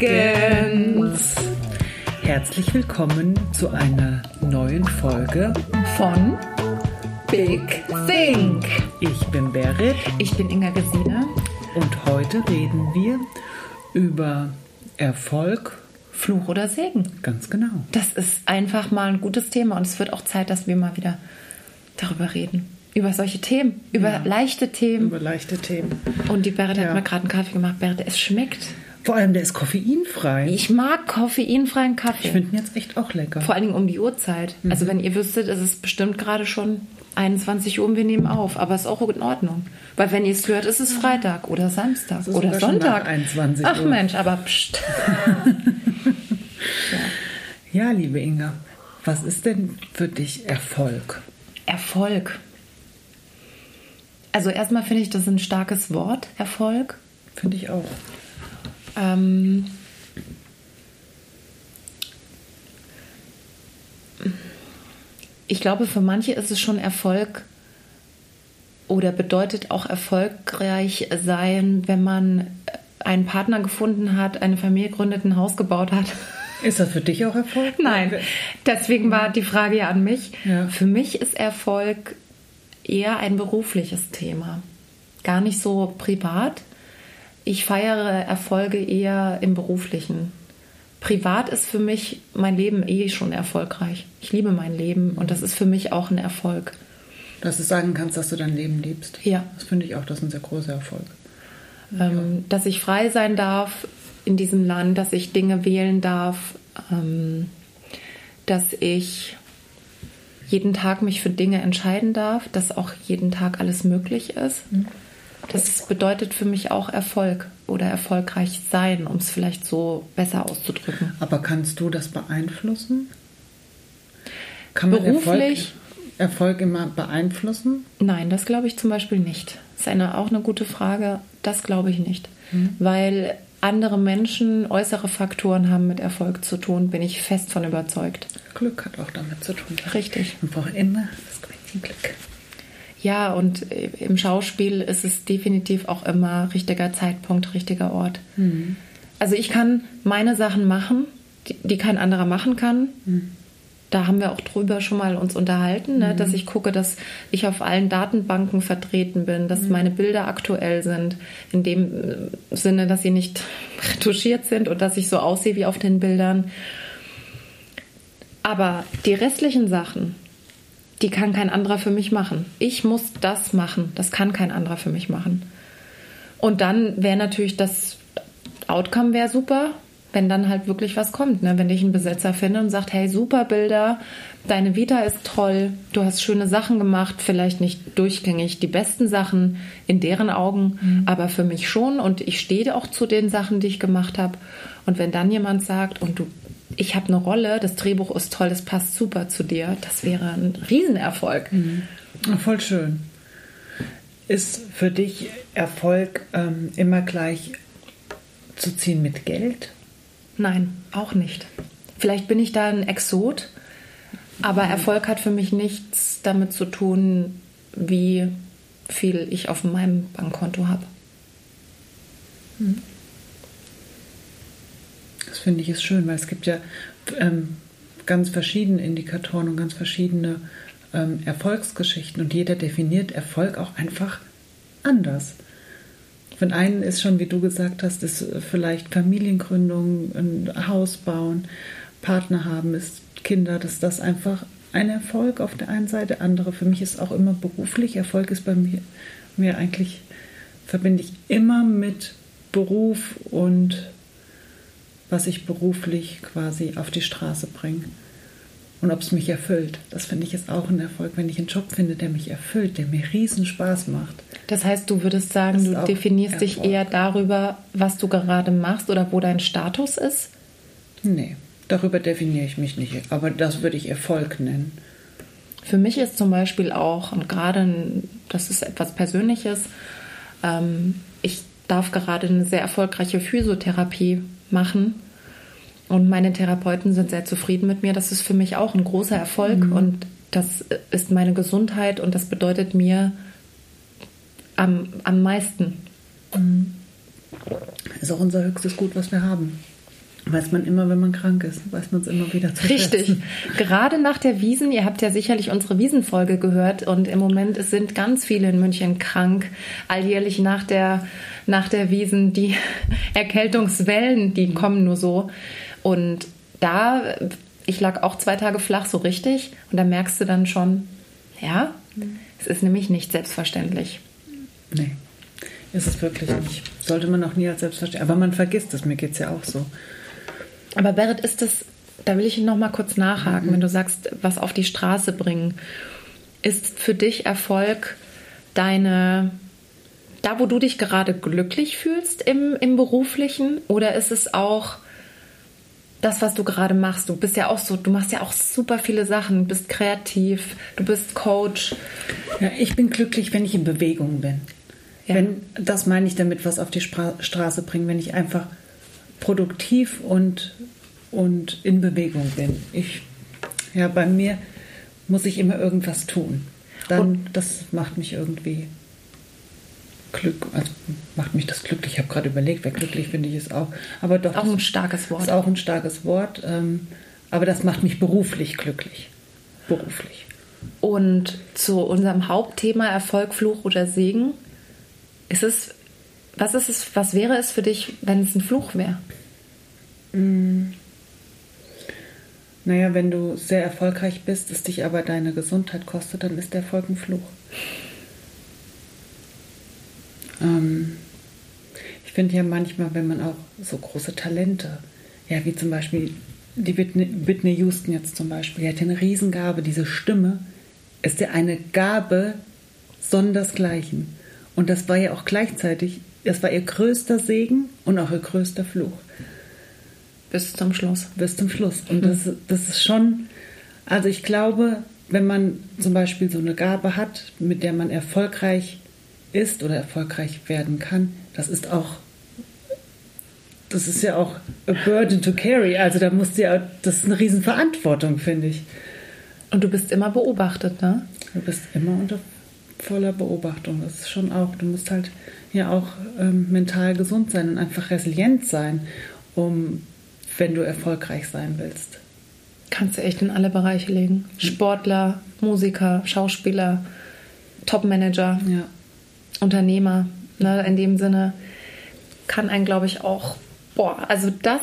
Morgens. Herzlich willkommen zu einer neuen Folge von Big Think. Ich bin Berit Ich bin Inga Gesine. und heute reden wir über Erfolg. Fluch oder Segen. Ganz genau. Das ist einfach mal ein gutes Thema und es wird auch Zeit, dass wir mal wieder darüber reden. Über solche Themen, über Ja. leichte Themen. Über leichte Themen. Und die Berit Ja. hat mir gerade einen Kaffee gemacht. Berit, es schmeckt. Vor allem, der ist koffeinfrei. Ich mag koffeinfreien Kaffee. Ich finde ihn jetzt echt auch lecker. Vor allen Dingen um die Uhrzeit. Mhm. Also wenn ihr wüsstet, es ist bestimmt gerade schon 21 Uhr und wir nehmen auf. Aber es ist auch in Ordnung. Weil wenn ihr es hört, ist es Freitag oder Samstag Es oder Sonntag. nach 21 Ach Uhr. Mensch, aber pst. Ja, liebe Inga, was ist denn für dich Erfolg? Erfolg. Also erstmal finde ich das ein starkes Wort, Erfolg. Finde ich auch. Ähm, ich glaube, für manche ist es schon Erfolg oder bedeutet auch erfolgreich sein, wenn man einen Partner gefunden hat, eine Familie gründet, ein Haus gebaut hat. Ist das für dich auch Erfolg? Nein, deswegen war die Frage ja an mich. Ja. Für mich ist Erfolg eher ein berufliches Thema, gar nicht so privat. Ich feiere Erfolge eher im beruflichen. Privat ist für mich mein Leben eh schon erfolgreich. Ich liebe mein Leben und das ist für mich auch ein Erfolg. Dass du sagen kannst, dass du dein Leben liebst. Ja. Das finde ich auch, das ist ein sehr großer Erfolg. ähm, dass ich frei sein darf in diesem Land, dass ich Dinge wählen darf, ähm, dass ich jeden Tag mich für Dinge entscheiden darf, dass auch jeden Tag alles möglich ist. Das bedeutet für mich auch Erfolg oder erfolgreich sein, um es vielleicht so besser auszudrücken. Aber kannst du das beeinflussen? Kann man Beruflich? Erfolg, Erfolg immer beeinflussen? Nein, das glaube ich zum Beispiel nicht. Das ist eine, auch eine gute Frage. Das glaube ich nicht. Weil andere Menschen äußere Faktoren haben mit Erfolg zu tun, bin ich fest von überzeugt. Glück hat auch damit zu tun. Richtig. Man braucht immer das Quäntchen Glück. Ja, und äh, im Schauspiel ist es definitiv auch immer richtiger Zeitpunkt, richtiger Ort. Also ich kann meine Sachen machen, die, die kein anderer machen kann. Da haben wir auch drüber schon mal uns unterhalten, ne? dass ich gucke, dass ich auf allen Datenbanken vertreten bin, dass meine Bilder aktuell sind, in dem äh, Sinne, dass sie nicht retuschiert sind und dass ich so aussehe wie auf den Bildern. Aber die restlichen Sachen, die kann kein anderer für mich machen. Ich muss das machen. Das kann kein anderer für mich machen. Und dann wäre natürlich das Outcome wäre super, wenn dann halt wirklich was kommt. Ne? Wenn ich einen Besetzer finde und sagt, hey, super Bilder, deine Vita ist toll, du hast schöne Sachen gemacht, vielleicht nicht durchgängig die besten Sachen in deren Augen, aber für mich schon. Und ich stehe auch zu den Sachen, die ich gemacht habe. Und wenn dann jemand sagt, und du, ich habe eine Rolle, das Drehbuch ist toll, das passt super zu dir, das wäre ein Riesenerfolg. Ah, Voll schön. Ist für dich Erfolg ähm, immer gleich zu ziehen mit Geld? Nein, auch nicht. Vielleicht bin ich da ein Exot, aber Erfolg hat für mich nichts damit zu tun, wie viel ich auf meinem Bankkonto habe. Das finde ich ist schön, weil es gibt ja ähm, ganz verschiedene Indikatoren und ganz verschiedene ähm, Erfolgsgeschichten und jeder definiert Erfolg auch einfach anders. Von einen ist schon, wie du gesagt hast, ist vielleicht Familiengründung, ein Haus bauen, Partner haben, ist Kinder, dass das einfach ein Erfolg auf der einen Seite. Andere, für mich ist auch immer beruflich. Erfolg ist bei mir, mir eigentlich, verbinde ich immer mit Beruf und was ich beruflich quasi auf die Straße bringe. Und ob es mich erfüllt. Das finde ich ist auch ein Erfolg, wenn ich einen Job finde, der mich erfüllt, der mir riesen Spaß macht. Das heißt, du würdest sagen, du definierst dich Erfolg. eher darüber, was du gerade machst oder wo dein Status ist? Nee, darüber definiere ich mich nicht. Aber das würde ich Erfolg nennen. Für mich ist zum Beispiel auch, und gerade, das ist etwas Persönliches, ähm, ich darf gerade eine sehr erfolgreiche Physiotherapie machen. Und meine Therapeuten sind sehr zufrieden mit mir. Das ist für mich auch ein großer Erfolg und das ist meine Gesundheit und das bedeutet mir am, am meisten. Ist auch unser höchstes Gut, was wir haben. Weiß man immer, wenn man krank ist, weiß man es immer wieder zu Richtig. schätzen. Gerade nach der Wiesen, ihr habt ja sicherlich unsere Wiesenfolge gehört und im Moment sind ganz viele in München krank. Alljährlich nach der, nach der Wiesen, die Erkältungswellen, die kommen nur so. Und da, ich lag auch zwei Tage flach so richtig und da merkst du dann schon, ja, es ist nämlich nicht selbstverständlich. Nee, ist es wirklich nicht. Sollte man auch nie als selbstverständlich. Aber man vergisst es, mir geht es ja auch so. Aber Berit, ist das, da will ich noch mal kurz nachhaken, wenn du sagst, was auf die Straße bringen. Ist für dich Erfolg deine, da wo du dich gerade glücklich fühlst im, im Beruflichen? Oder ist es auch das, was du gerade machst? Du bist ja auch so, du machst ja auch super viele Sachen, bist kreativ, du bist Coach. Ja, ich bin glücklich, wenn ich in Bewegung bin. Ja. Wenn, das meine ich damit, was auf die Spra Straße bringen, wenn ich einfach produktiv und, und in Bewegung bin. Ich, ja, bei mir muss ich immer irgendwas tun. Dann, das macht mich irgendwie Glück, also macht mich das glücklich. Ich habe gerade überlegt, wer glücklich finde ich es auch. Aber doch, Auch ein starkes Wort. ist auch ein starkes Wort. Ähm, aber das macht mich beruflich glücklich. Beruflich. Und zu unserem Hauptthema Erfolg, Fluch oder Segen, ist es, was ist es, was wäre es für dich, wenn es ein Fluch wäre? Naja, wenn du sehr erfolgreich bist, es dich aber deine Gesundheit kostet, dann ist der Erfolg ein Fluch. Ähm, ich finde ja manchmal, wenn man auch so große Talente, ja, wie zum Beispiel die Whitney, Houston jetzt zum Beispiel, die hat eine Riesengabe, diese Stimme ist ja eine Gabe sondersgleichen. Und das war ja auch gleichzeitig, das war ihr größter Segen und auch ihr größter Fluch Bis zum Schluss. bis zum Schluss. Und das, das ist schon, also ich glaube, wenn man zum Beispiel so eine Gabe hat, mit der man erfolgreich ist oder erfolgreich werden kann, das ist auch, das ist ja auch a burden to carry. Also da musst du ja, das ist eine Riesenverantwortung, finde ich. Und du bist immer beobachtet, ne? Du bist immer unter voller Beobachtung. Das ist schon auch, du musst halt ja auch ähm, mental gesund sein und einfach resilient sein, um, wenn du erfolgreich sein willst. Kannst du echt in alle Bereiche legen. Sportler, Musiker, Schauspieler, Topmanager, Ja. Unternehmer. Ne? In dem Sinne kann einen, glaube ich, auch, boah, also das,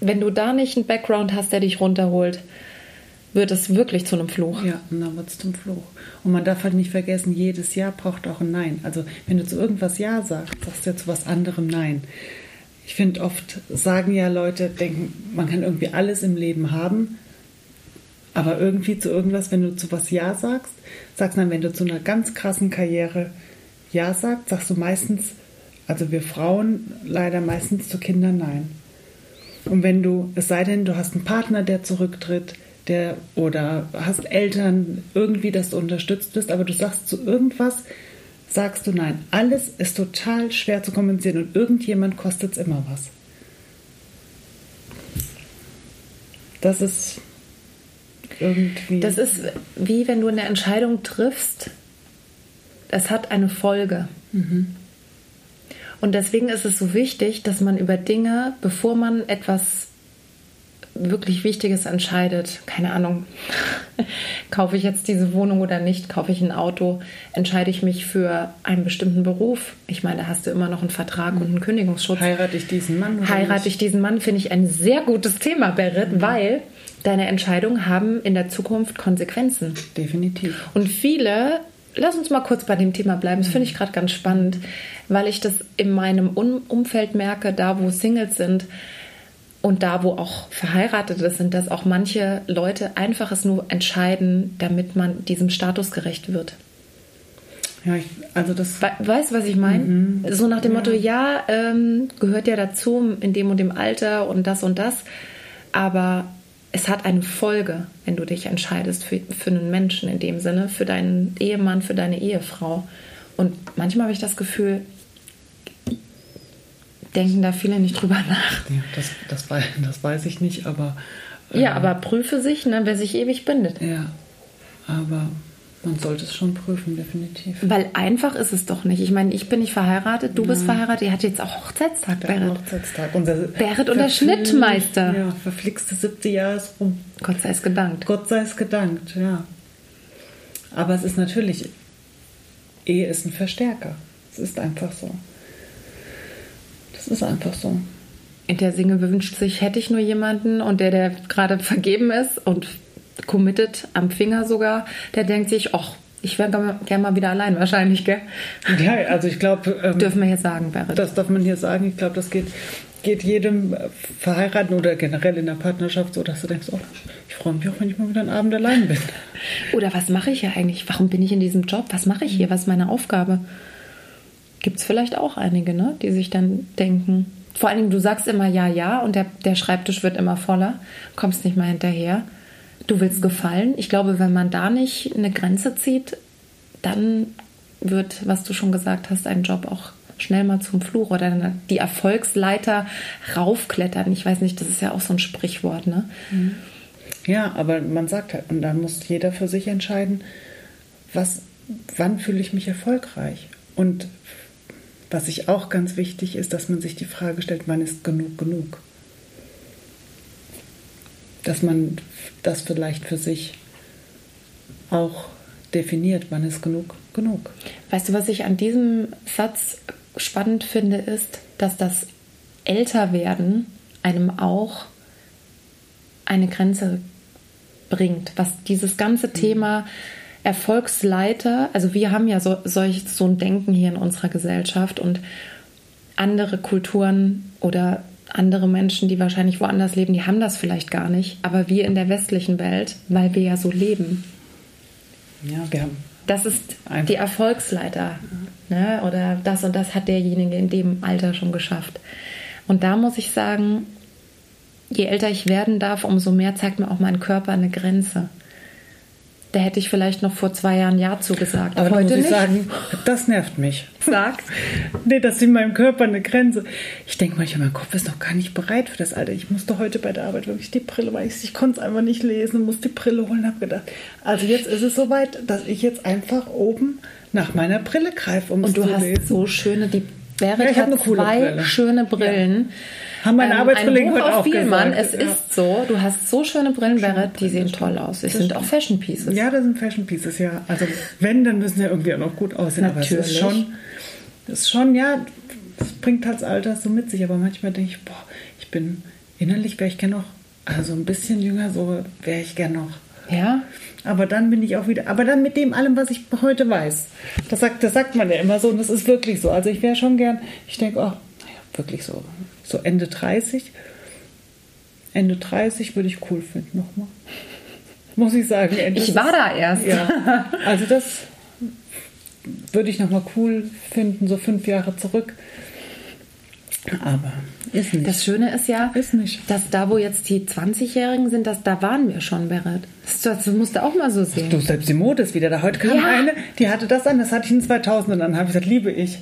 wenn du da nicht einen Background hast, der dich runterholt, wird es wirklich zu einem Fluch. Ja, und dann wird es zum Fluch. Und man darf halt nicht vergessen, jedes Ja braucht auch ein Nein. Also wenn du zu irgendwas Ja sagst, sagst du ja zu was anderem Nein. Ich finde oft sagen ja Leute, denken, man kann irgendwie alles im Leben haben, aber irgendwie zu irgendwas, wenn du zu was Ja sagst, sagst dann, wenn du zu einer ganz krassen Karriere Ja sagst, sagst du meistens, also wir Frauen leider meistens zu Kindern Nein. Und wenn du, es sei denn, du hast einen Partner, der zurücktritt, der oder hast Eltern irgendwie, dass du unterstützt bist, aber du sagst zu irgendwas, sagst du nein. Alles ist total schwer zu kompensieren und irgendjemand kostet es immer was. Das ist irgendwie. Das ist wie wenn du eine Entscheidung triffst, es hat eine Folge. Und deswegen ist es so wichtig, dass man über Dinge, bevor man etwas wirklich Wichtiges entscheidet, keine Ahnung, kaufe ich jetzt diese Wohnung oder nicht, kaufe ich ein Auto, entscheide ich mich für einen bestimmten Beruf. Ich meine, da hast du immer noch einen Vertrag und einen Kündigungsschutz. heirate ich diesen Mann oder Heirate ich diesen Mann, finde ich ein sehr gutes Thema, Berit, weil deine Entscheidungen haben in der Zukunft Konsequenzen. Definitiv. Und viele, lass uns mal kurz bei dem Thema bleiben, das finde ich gerade ganz spannend, weil ich das in meinem um Umfeld merke, da wo Singles sind und da wo auch Verheiratete sind, dass auch manche Leute einfach es nur entscheiden, damit man diesem Status gerecht wird. Ja, ich, also das. We weißt du, was ich meine? So nach dem Motto, ja, ähm, gehört ja dazu in dem und dem Alter und das und das, aber es hat eine Folge, wenn du dich entscheidest für, für einen Menschen in dem Sinne, für deinen Ehemann, für deine Ehefrau. Und manchmal habe ich das Gefühl, denken da viele nicht drüber nach. Ja, das, das, weiß, das weiß ich nicht, aber. Ja, aber prüfe sich, ne, wer sich ewig bindet. Ja, aber Man sollte es schon prüfen, definitiv. Weil einfach ist es doch nicht. Ich meine, ich bin nicht verheiratet, du bist verheiratet, ihr hattet jetzt auch Hochzeitstag, Berit. Hochzeitstag. Unser Berit und der Schnittmeister. Ja, verflixte siebte Jahr ist rum. Gott sei es gedankt. Gott sei es gedankt, ja. Aber es ist natürlich, Ehe ist ein Verstärker. Es ist einfach so. Das ist einfach so. Und der Single wünscht sich, hätte ich nur jemanden und der, der gerade vergeben ist und committed am Finger sogar, der denkt sich, ach, ich wäre gerne mal wieder allein wahrscheinlich, gell? Ja, also ich glaube, ähm, Dürfen wir hier sagen, Berit. das darf man hier sagen. Ich glaube, das geht, geht jedem äh, Verheiraten oder generell in der Partnerschaft so, dass du denkst, oh, ich freue mich auch, wenn ich mal wieder einen Abend allein bin. Oder was mache ich hier eigentlich? Warum bin ich in diesem Job? Was mache ich hier? Was ist meine Aufgabe? Gibt es vielleicht auch einige, ne? die sich dann denken. Vor allen Dingen, du sagst immer ja, ja und der, der Schreibtisch wird immer voller, kommst nicht mal hinterher. Du willst gefallen. Ich glaube, wenn man da nicht eine Grenze zieht, dann wird, was du schon gesagt hast, ein Job auch schnell mal zum Fluch oder die Erfolgsleiter raufklettern. Ich weiß nicht, das ist ja auch so ein Sprichwort, ne? Ja, aber man sagt halt, und dann muss jeder für sich entscheiden, was, wann fühle ich mich erfolgreich? Und was ich auch ganz wichtig ist, dass man sich die Frage stellt, wann ist genug genug? Dass man das vielleicht für sich auch definiert, wann ist genug genug? Weißt du, was ich an diesem Satz spannend finde, ist, dass das Älterwerden einem auch eine Grenze bringt, was dieses ganze Thema Erfolgsleiter, also wir haben ja so, solch, so ein Denken hier in unserer Gesellschaft und andere Kulturen oder andere Menschen, die wahrscheinlich woanders leben, die haben das vielleicht gar nicht, aber wir in der westlichen Welt, weil wir ja so leben, Ja, wir haben das ist die Erfolgsleiter. Ne? Oder das und das hat derjenige in dem Alter schon geschafft. Und da muss ich sagen, je älter ich werden darf, umso mehr zeigt mir auch mein Körper eine Grenze. Da hätte ich vielleicht noch vor zwei Jahren Ja zugesagt. Aber Heute muss ich nicht. sagen, das nervt mich. Sag. Nee, das ist in meinem Körper eine Grenze. Ich denke manchmal, mein Kopf ist noch gar nicht bereit für das Alter. Ich musste heute bei der Arbeit wirklich die Brille, weil ich, ich konnte es einfach nicht lesen, musste die Brille holen, habe gedacht, also jetzt ist es soweit, dass ich jetzt einfach oben nach meiner Brille greife, um es Und du zu hast lesen. so schöne, die Ja, Berit ich hab hat zwei Brille. schöne Brillen. Haben meine Ähm, Arbeitskollegen heute auch Bielmann. gesagt, Es ja. ist so, du hast so schöne Brillen, die sehen toll aus. Es sind auch Fashion Pieces. Ja, das sind Fashion Pieces, ja. Also wenn, dann müssen sie ja irgendwie auch noch gut aussehen. Aber es Natürlich. ist schon, das ist schon, ja, das bringt halt das Alter so mit sich. Aber manchmal denke ich, boah, ich bin, innerlich wäre ich gerne noch, also ein bisschen jünger, so wäre ich gerne noch. Ja? Aber dann bin ich auch wieder, aber dann mit dem allem, was ich heute weiß. Das sagt, das sagt man ja immer so und das ist wirklich so. Also ich wäre schon gern, ich denke, oh, naja, wirklich so, so Ende 30. Ende 30 würde ich cool finden nochmal. Muss ich sagen. Ende Ich war da erst. Ja, also das würde ich nochmal cool finden, so fünf Jahre zurück. Aber ist nicht. Das Schöne ist ja, Ist nicht. dass da, wo jetzt die 20-Jährigen sind, dass, da waren wir schon, Berit. Das, musst du auch mal so sehen. Du, selbst die Mode ist wieder da. Heute kam Ja. eine, die hatte das an, das hatte ich in 2000 an. habe ich gesagt, liebe ich.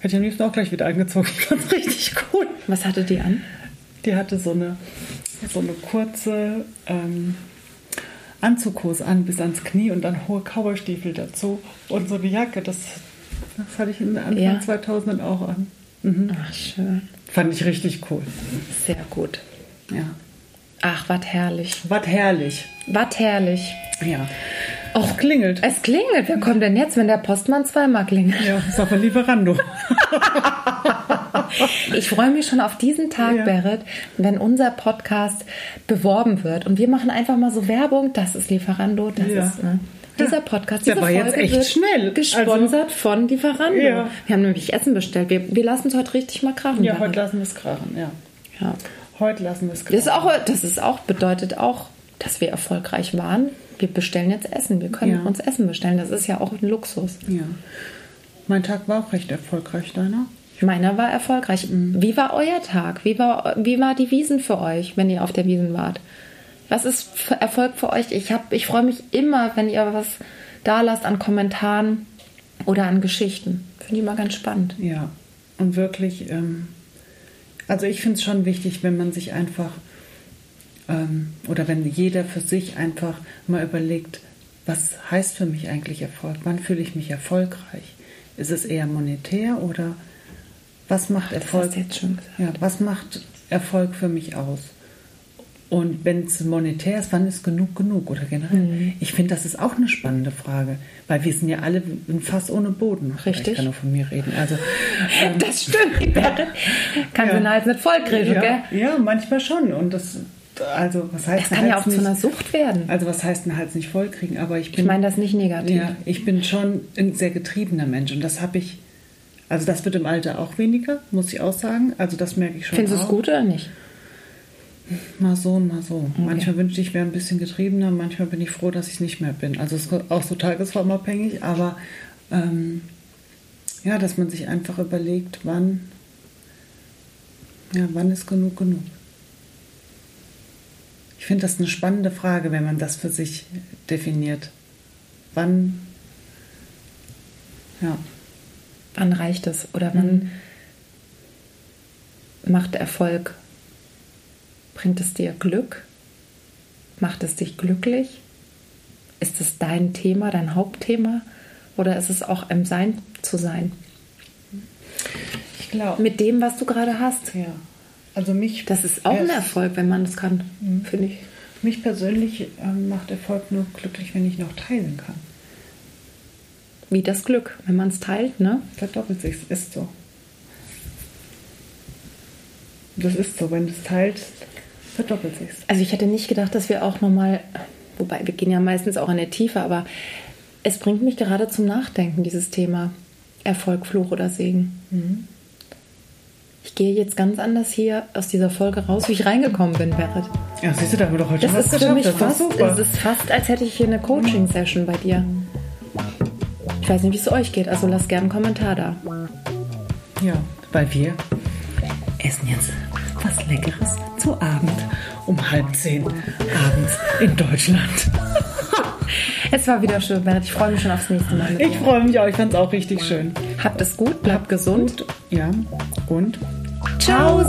Hätte ich am liebsten auch gleich wieder angezogen. Ich fand's richtig cool. Was hatte die an? Die hatte so eine, so eine kurze ähm, Anzughose an bis ans Knie und dann hohe Cowboystiefel dazu und so eine Jacke. Das, das hatte ich in Anfang Ja. 2000 auch an. Ach, schön. Fand ich richtig cool. Sehr gut. Ja. Ach, was herrlich. Was herrlich. Was herrlich. Ja. Och, klingelt. Es klingelt. Wer kommt denn jetzt, wenn der Postmann zweimal klingelt? Ja, ist auf ein Lieferando. Ich freue mich schon auf diesen Tag, Ja. Berit, wenn unser Podcast beworben wird. Und wir machen einfach mal so Werbung. Das ist Lieferando, das Ja. ist. Ne? Dieser. Podcast, Der diese war jetzt Folge echt wird schnell. gesponsert von Lieferando. Ja. Wir haben nämlich Essen bestellt. Wir, wir lassen es heute richtig mal krachen. Ja, Berit. heute lassen wir es krachen, ja. ja. Heute lassen wir es Das krachen. ist auch, das ist auch, bedeutet auch, dass wir erfolgreich waren. Wir bestellen jetzt Essen. Wir können Ja. uns Essen bestellen. Das ist ja auch ein Luxus. Ja. Mein Tag war auch recht erfolgreich, deiner? Meiner war erfolgreich. Wie war euer Tag? Wie war, wie war die Wiesen für euch, wenn ihr auf der Wiesen wart? Was ist Erfolg für euch? Ich, hab- ich freue mich immer, wenn ihr was da lasst an Kommentaren oder an Geschichten. Finde ich mal ganz spannend. Ja, und wirklich, ähm, also ich finde es schon wichtig, wenn man sich einfach, ähm, oder wenn jeder für sich einfach mal überlegt, was heißt für mich eigentlich Erfolg? Wann fühle ich mich erfolgreich? Ist es eher monetär oder was macht Erfolg? du schon gesagt. Ja, was macht Erfolg für mich aus? Und wenn es monetär ist, wann ist genug genug oder generell? Mhm. Ich finde, das ist auch eine spannende Frage, weil wir sind ja alle ein Fass ohne Boden. Richtig. Ich kann nur von mir reden. Also ähm, Das stimmt, die Berit kann Ja. den Hals nicht vollkriegen, ja, gell? ja, manchmal schon. Und das, also was heißt Das kann ja auch zu einer nicht, Sucht werden. Also was heißt einen Hals nicht vollkriegen? Aber ich bin Ich meine das nicht negativ. ja, ich bin schon ein sehr getriebener Mensch und das habe ich. Also das wird im Alter auch weniger, muss ich auch sagen. Also das merke ich schon. Findest du es gut oder nicht? Mal so und mal so. Manchmal wünschte ich, ich wäre ein bisschen getriebener, manchmal bin ich froh, dass ich es nicht mehr bin. Also es ist auch so tagesformabhängig, aber ähm, ja, dass man sich einfach überlegt, wann, ja, wann ist genug genug. Ich finde das eine spannende Frage, wenn man das für sich definiert. Wann, ja, Wann reicht es? Oder wann macht Erfolg? Bringt es dir Glück? Macht es dich glücklich? Ist es dein Thema, dein Hauptthema? Oder ist es auch im Sein zu sein? ich glaube. Mit dem, was du gerade hast. Ja, also mich. Das ist auch ein Erfolg, wenn man das kann, finde ich. Mich persönlich ähm, macht Erfolg nur glücklich, wenn ich noch teilen kann. Wie das Glück, wenn man es teilt, ne? Verdoppelt sich, ist so. Das ist so, wenn du es teilst, verdoppelt sich. Also ich hätte nicht gedacht, dass wir auch nochmal, wobei wir gehen ja meistens auch in der Tiefe, aber es bringt mich gerade zum Nachdenken, dieses Thema Erfolg, Fluch oder Segen. Ich gehe jetzt ganz anders hier aus dieser Folge raus, wie ich reingekommen bin, Berit. Ja, siehst du, da haben wir doch heute Das schon was ist für geschafft. mich Das fast, es ist fast, als hätte ich hier eine Coaching-Session bei dir. Ich weiß nicht, wie es euch geht, also lasst gerne einen Kommentar da. Ja, weil wir essen jetzt was Leckeres zu Abend um halb zehn abends in Deutschland. Es war wieder schön, Berit. Ich freue mich schon aufs nächste Mal Ich freue mich auch, ich fand es auch richtig schön. Habt es gut, bleibt gesund. Ja, und Ciao.